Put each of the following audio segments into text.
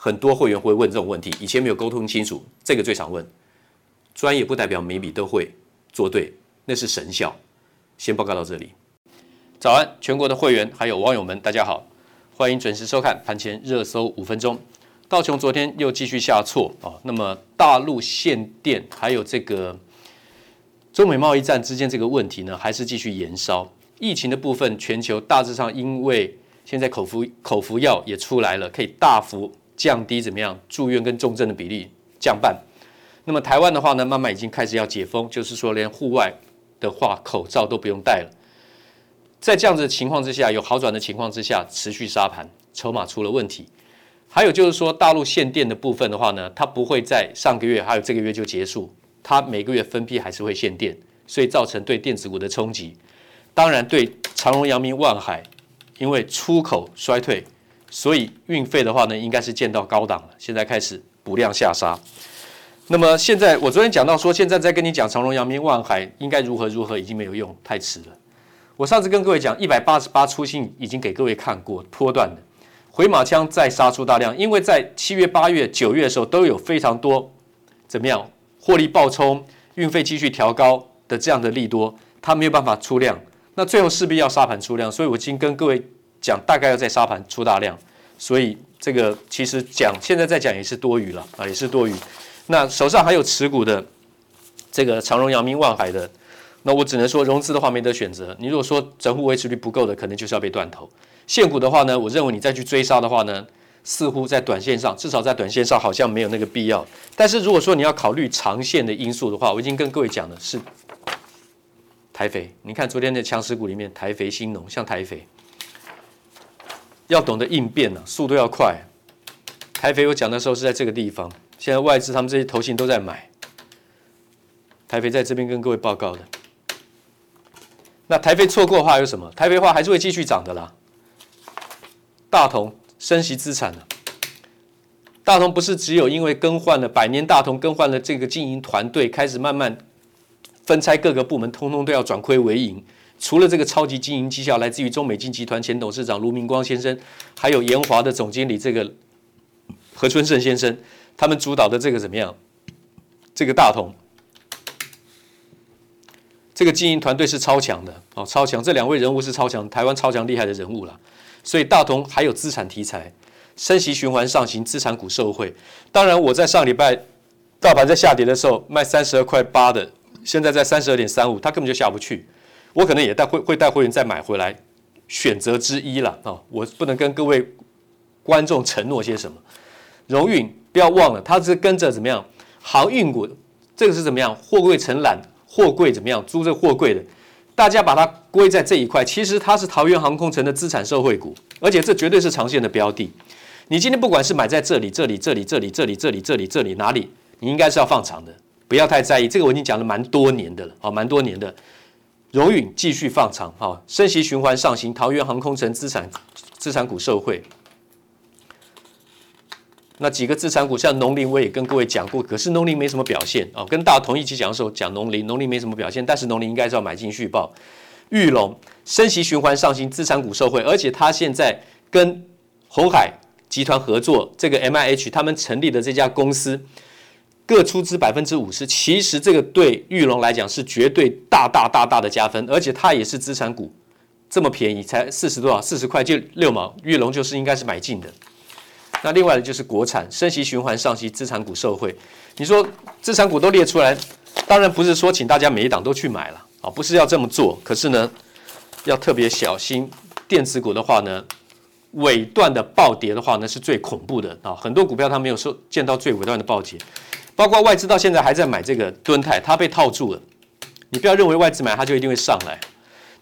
很多会员会问这种问题，以前没有沟通清楚，这个最常问。专业不代表每笔都会做对，那是神效。先报告到这里。早安，全国的会员还有网友们，大家好，欢迎准时收看盘前热搜五分钟。道琼昨天又继续下挫啊，那么大陆限电还有这个中美贸易战之间这个问题呢，还是继续延烧。疫情的部分，全球大致上因为现在口服口服药也出来了，可以大幅降低怎么样住院跟重症的比例降半。那么台湾的话呢，慢慢已经开始要解封，就是说连户外的话口罩都不用戴了。在这样子的情况之下，有好转的情况之下，持续杀盘，筹码出了问题。还有就是说，大陆限电的部分的话呢，它不会在上个月还有这个月就结束，它每个月分批还是会限电，所以造成对电子股的冲击。当然，对长荣、阳明、万海，因为出口衰退，所以运费的话呢，应该是见到高档了。现在开始补量下杀。那么现在我昨天讲到说，现在在跟你讲长荣、阳明、万海应该如何如何，已经没有用，太迟了。我上次跟各位讲，一百八十八出信已经给各位看过波段的回马枪再杀出大量，因为在七月、八月、九月的时候都有非常多怎么样获利暴冲、运费继续调高的这样的利多，它没有办法出量，那最后势必要杀盘出量，所以我已经跟各位讲，大概要在沙盘出大量，所以这个其实讲现在再讲也是多余了啊，也是多余。那手上还有持股的这个长荣、阳明、万海的。那我只能说，融资的话没得选择。你如果说整户维持率不够的，可能就是要被断头。现股的话呢，我认为你再去追杀的话呢，似乎在短线上，至少在短线上好像没有那个必要。但是如果说你要考虑长线的因素的话，我已经跟各位讲了，是台肥。你看昨天的强势股里面，台肥、兴农，像台肥，要懂得应变呢、啊，速度要快。台肥我讲的时候是在这个地方，现在外资他们这些投信都在买。台肥在这边跟各位报告的。那台肥错过的话有什么？台肥的话还是会继续涨的啦。大同升息资产呢？大同不是只有因为更换了百年大同更换了这个经营团队，开始慢慢分拆各个部门，通通都要转亏为盈，除了这个超级经营绩效来自于中美金集团前董事长卢明光先生，还有研华的总经理这个何春盛先生，他们主导的这个怎么样？这个大同，这个经营团队是超强的哦，超强！这两位人物是超强，台湾超强厉害的人物了。所以大同还有资产题材，升息循环上行，资产股受惠。当然，我在上礼拜大盘在下跌的时候卖三十二块八的，现在在三十二点三五，它根本就下不去。我可能也带会会带会员再买回来，选择之一了啊！我不能跟各位观众承诺些什么。荣运不要忘了，它是跟着怎么样？航运股这个是怎么样？货柜承揽，货柜怎么样？租这货柜的，大家把它归在这一块。其实它是桃园航空城的资产受惠股，而且这绝对是长线的标的。你今天不管是买在这里、这里、这里、这里、这里、这里、这里、这里哪里，你应该是要放长的，不要太在意。这个我已经讲了蛮多年的了，啊，蛮多年的。荣允继续放长，哈，升息循环上行，桃园航空城资产资产股受惠。那几个资产股，像农林，我也跟各位讲过，可是农林没什么表现啊。跟大同一起讲的时候讲农林，农林没什么表现，但是农林应该是要买进续报。裕隆升息循环上行，资产股受惠，而且他现在跟鸿海集团合作，这个 MIH 他们成立的这家公司。各出资百分之五十，其实这个对玉龙来讲是绝对大大大大的加分，而且它也是资产股，这么便宜才四十多少，四十块就六毛，玉龙就是应该是买进的。那另外的就是国产升息循环上行，资产股受惠。你说资产股都列出来，当然不是说请大家每一档都去买了啊，不是要这么做。可是呢，要特别小心电子股的话呢，尾段的暴跌的话呢是最恐怖的啊，很多股票它没有说见到最尾段的暴跌。包括外资到现在还在买这个敦泰，它被套住了。你不要认为外资买它就一定会上来。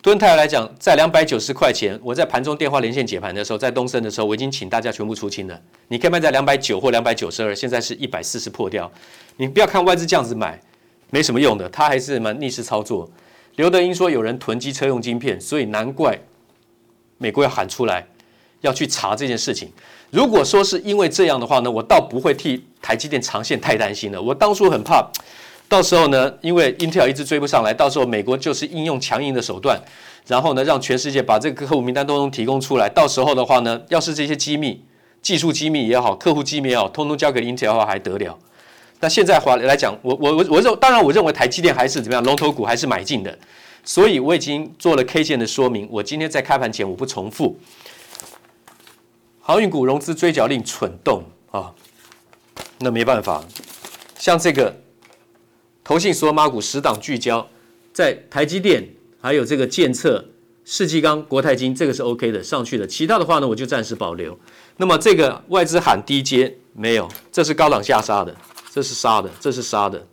敦泰来讲，在两百九十块钱，我在盘中电话连线解盘的时候，在东升的时候，我已经请大家全部出清了。你可以卖在两百九或两百九十二，现在是一百四十破掉。你不要看外资这样子买，没什么用的，它还是蛮逆势操作。刘德英说有人囤积车用晶片，所以难怪美国要喊出来要去查这件事情。如果说是因为这样的话呢，我倒不会替台积电长线太担心了。我当初很怕，到时候呢，因为 Intel 一直追不上来，到时候美国就是应用强硬的手段，然后呢，让全世界把这个客户名单都能提供出来。到时候的话呢，要是这些机密、技术机密也好，客户机密也好，通通交给 Intel 的话，还得了？那现在话来讲，我我我我认，当然我认为台积电还是怎么样，龙头股还是买进的。所以我已经做了 K 线的说明，我今天在开盘前我不重复。航运股融资追缴令蠢动啊，那没办法。像这个投信索马股十档聚焦，在台积电、还有这个建测、世纪钢、国泰金，这个是 OK 的上去的。其他的话呢，我就暂时保留。那么这个外资喊低阶没有，这是高档下杀的，这是杀的，这是杀的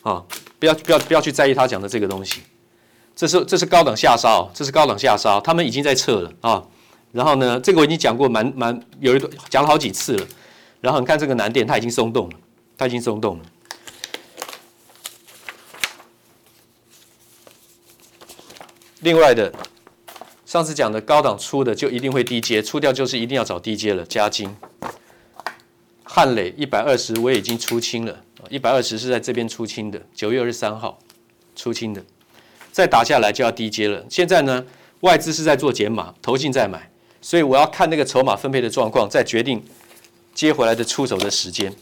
啊！不要不要不要去在意他讲的这个东西，这是这是高档下杀哦，这是高档下杀，他们已经在撤了啊。然后呢，这个我已经讲过蛮蛮有一段讲了好几次了。然后你看这个南电，它已经松动了，它已经松动了。另外的，上次讲的高档出的就一定会低阶，出掉就是一定要找低阶了。嘉金、汉磊一百二十我已经出清了，一百二十是在这边出清的，九月二十三号出清的，再打下来就要低阶了。现在呢，外资是在做减码，投信在买。所以我要看那个筹码分配的状况，再决定接回来的出手的时间。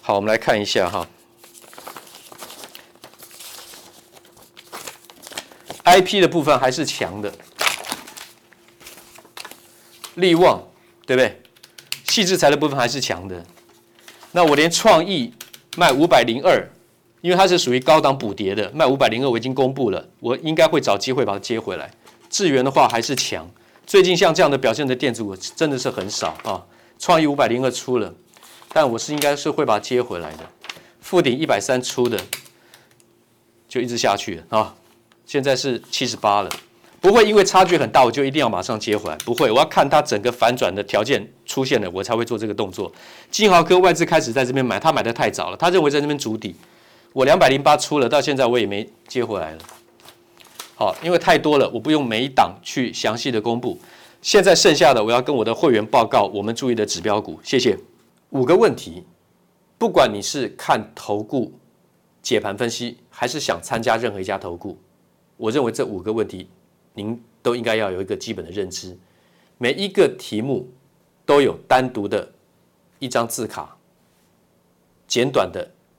好，我们来看一下哈，IP 的部分还是强的，力旺对不对？矽智财的部分还是强的。那我连创意卖五百零二。因为它是属于高档补跌的，卖五百零二我已经公布了，我应该会找机会把它接回来。智原的话还是强，最近像这样的表现的电子股真的是很少啊。创意五百零二出了，但我是应该是会把它接回来的。富鼎一百三出的，就一直下去啊，现在是七十八了，不会因为差距很大我就一定要马上接回来，不会，我要看它整个反转的条件出现了，我才会做这个动作。金豪科外资开始在这边买，他买的太早了，他认为在这边筑底。我两百零八出了，到现在我也没接回来了。好，因为太多了，我不用每一档去详细的公布。现在剩下的，我要跟我的会员报告我们注意的指标股。谢谢。五个问题，不管你是看投顾解盘分析，还是想参加任何一家投顾？我认为这五个问题，您都应该要有一个基本的认知。每一个题目都有单独的一张字卡，简短的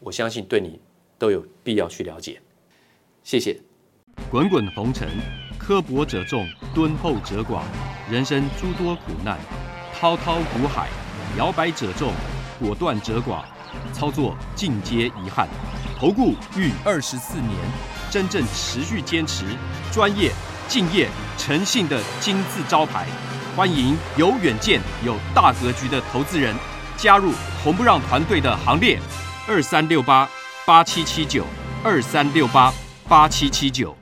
我相信对你都有必要去了解。谢谢。滚滚红尘，刻薄者众，敦厚者寡；人生诸多苦难。滔滔苦海，摇摆者众，果断者寡，操作尽皆遗憾。投顾逾二十四年，真正持续坚持、专业、敬业、诚信的金字招牌。欢迎有远见、有大格局的投资人加入红不让团队的行列。二三六八八七七九，二三六八八七七九。